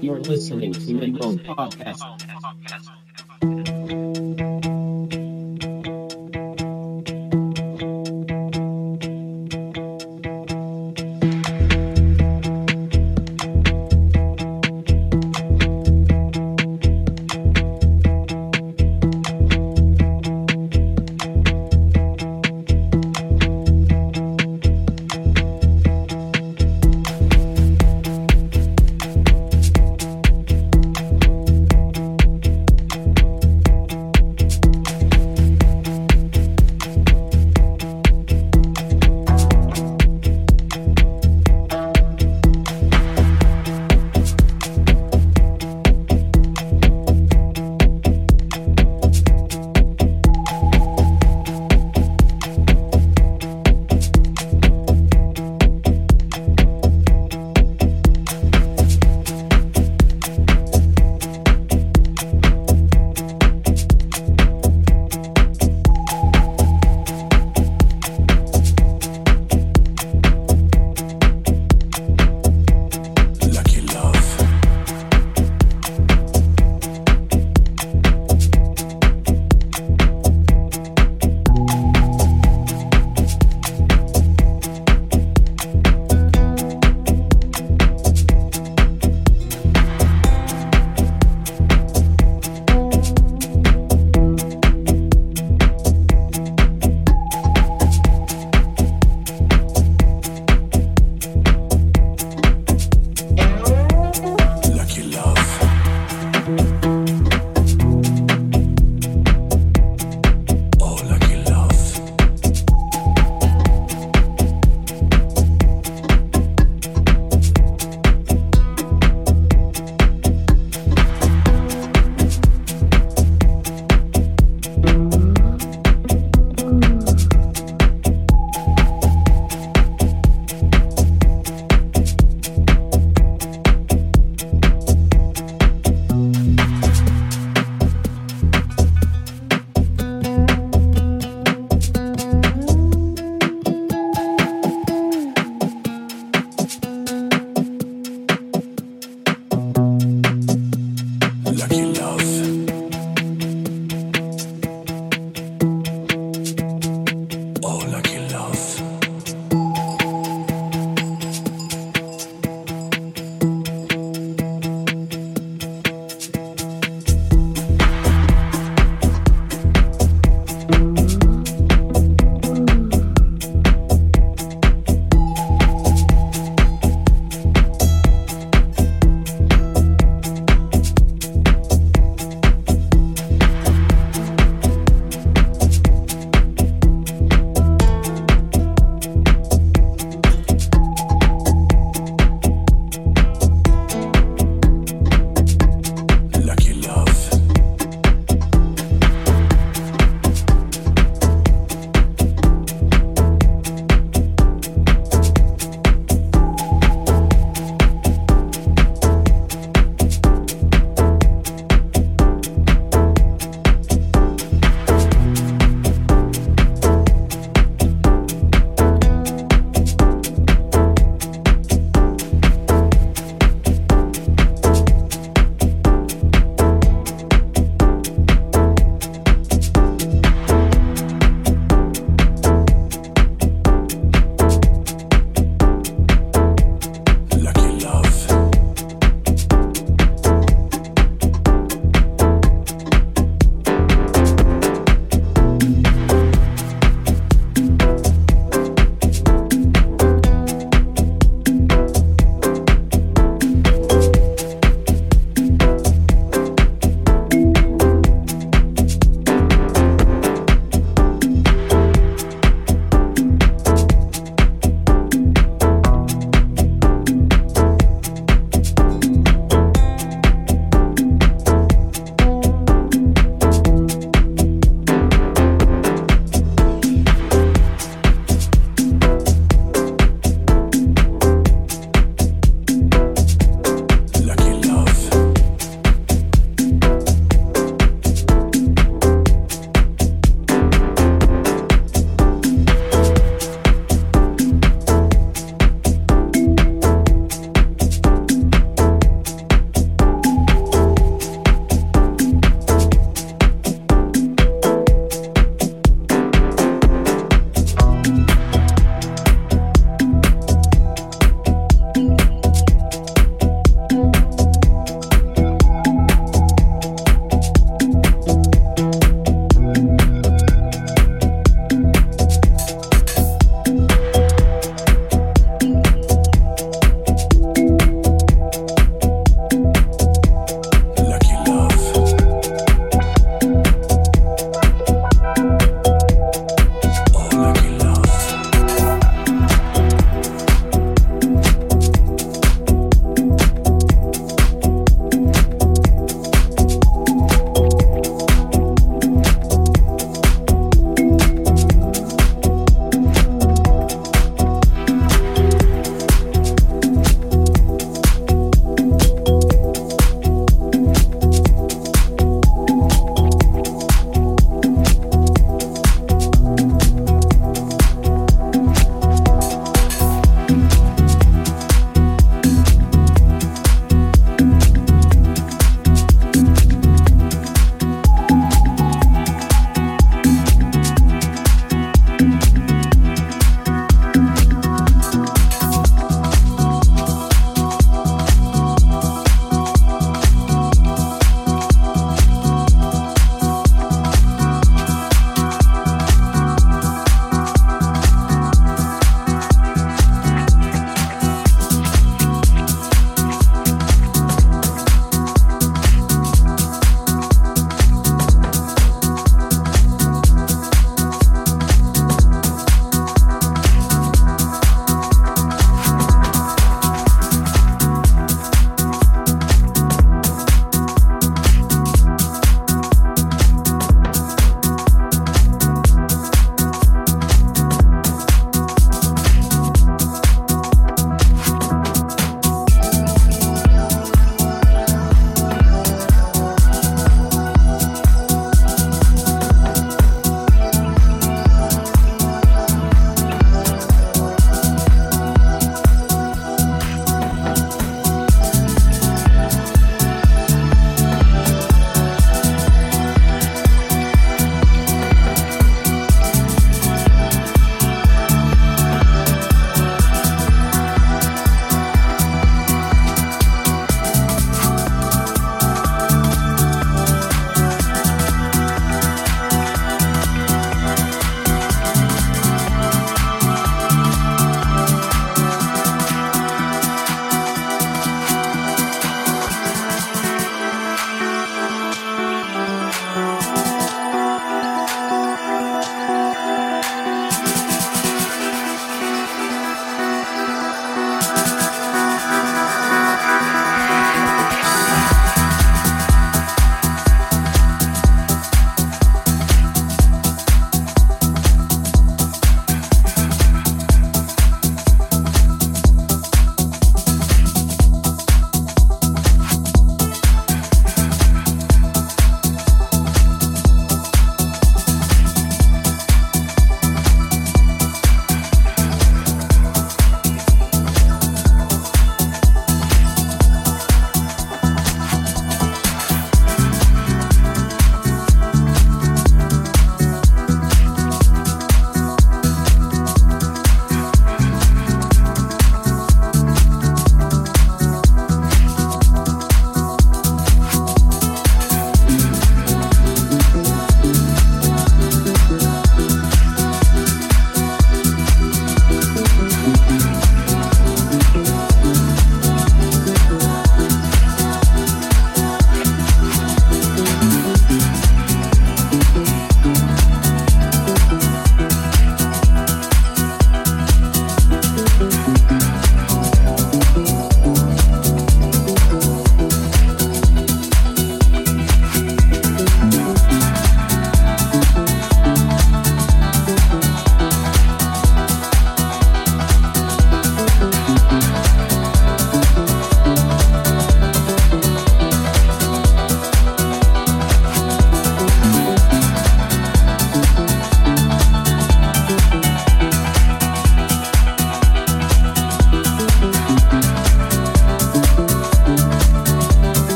You're listening to Mendrone Podcast.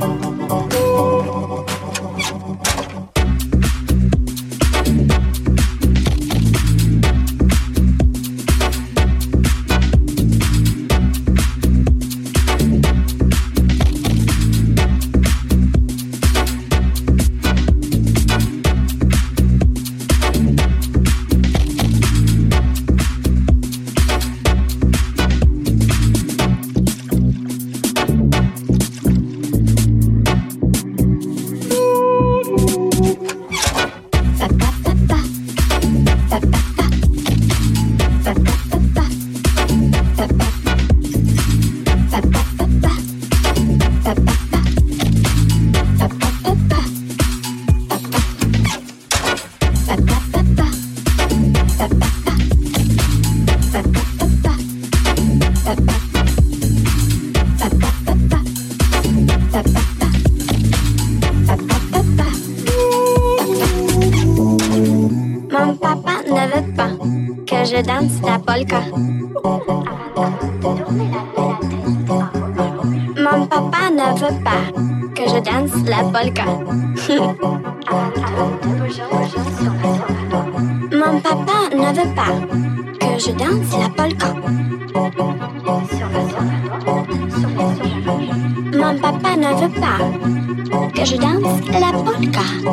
Polka. Mon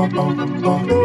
polka.